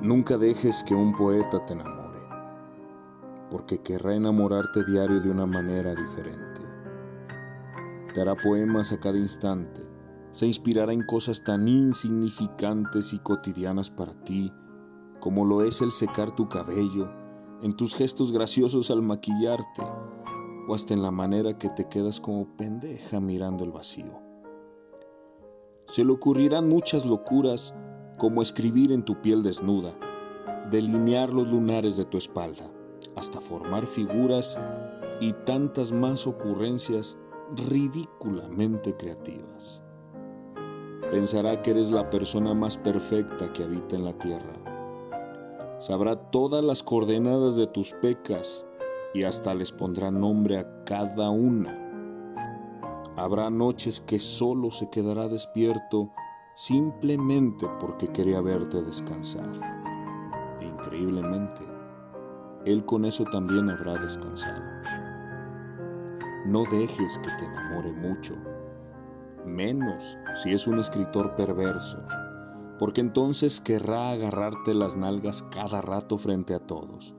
Nunca dejes que un poeta te enamore, porque querrá enamorarte diario de una manera diferente. Te hará poemas a cada instante, se inspirará en cosas tan insignificantes y cotidianas para ti, como lo es el secar tu cabello, en tus gestos graciosos al maquillarte, o hasta en la manera que te quedas como pendeja mirando el vacío. Se le ocurrirán muchas locuras como escribir en tu piel desnuda, delinear los lunares de tu espalda, hasta formar figuras y tantas más ocurrencias ridículamente creativas. Pensará que eres la persona más perfecta que habita en la tierra. Sabrá todas las coordenadas de tus pecas y hasta les pondrá nombre a cada una. Habrá noches que solo se quedará despierto simplemente porque quería verte descansar. E increíblemente, Él con eso también habrá descansado. No dejes que te enamore mucho, menos si es un escritor perverso, porque entonces querrá agarrarte las nalgas cada rato frente a todos.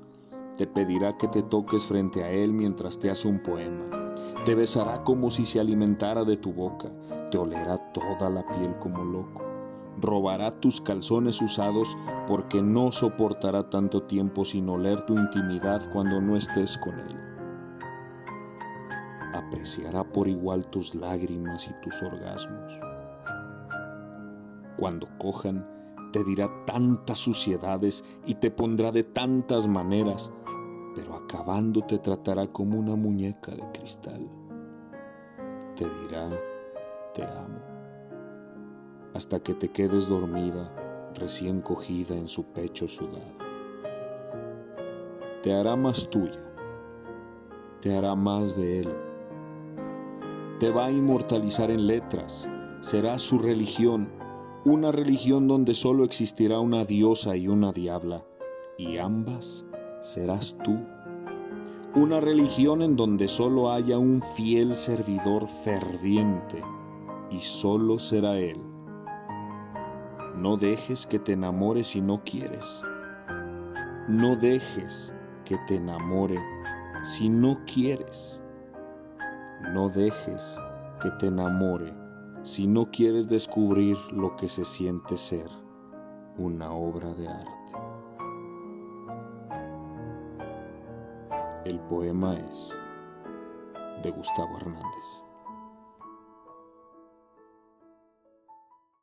Te pedirá que te toques frente a él mientras te hace un poema. Te besará como si se alimentara de tu boca te olerá toda la piel como loco. Robará tus calzones usados porque no soportará tanto tiempo sin oler tu intimidad cuando no estés con él. Apreciará por igual tus lágrimas y tus orgasmos. Cuando cojan, te dirá tantas suciedades y te pondrá de tantas maneras, acabando te tratará como una muñeca de cristal. Te dirá, te amo, hasta que te quedes dormida, recién cogida en su pecho sudado. Te hará más tuya, te hará más de él. Te va a inmortalizar en letras, será su religión, una religión donde solo existirá una diosa y una diabla, y ambas serás tú. Una religión en donde solo haya un fiel servidor ferviente y solo será Él. No dejes que te enamore si no quieres. No dejes que te enamore si no quieres. No dejes que te enamore si no quieres descubrir lo que se siente ser una obra de arte. El poema es de Gustavo Hernández.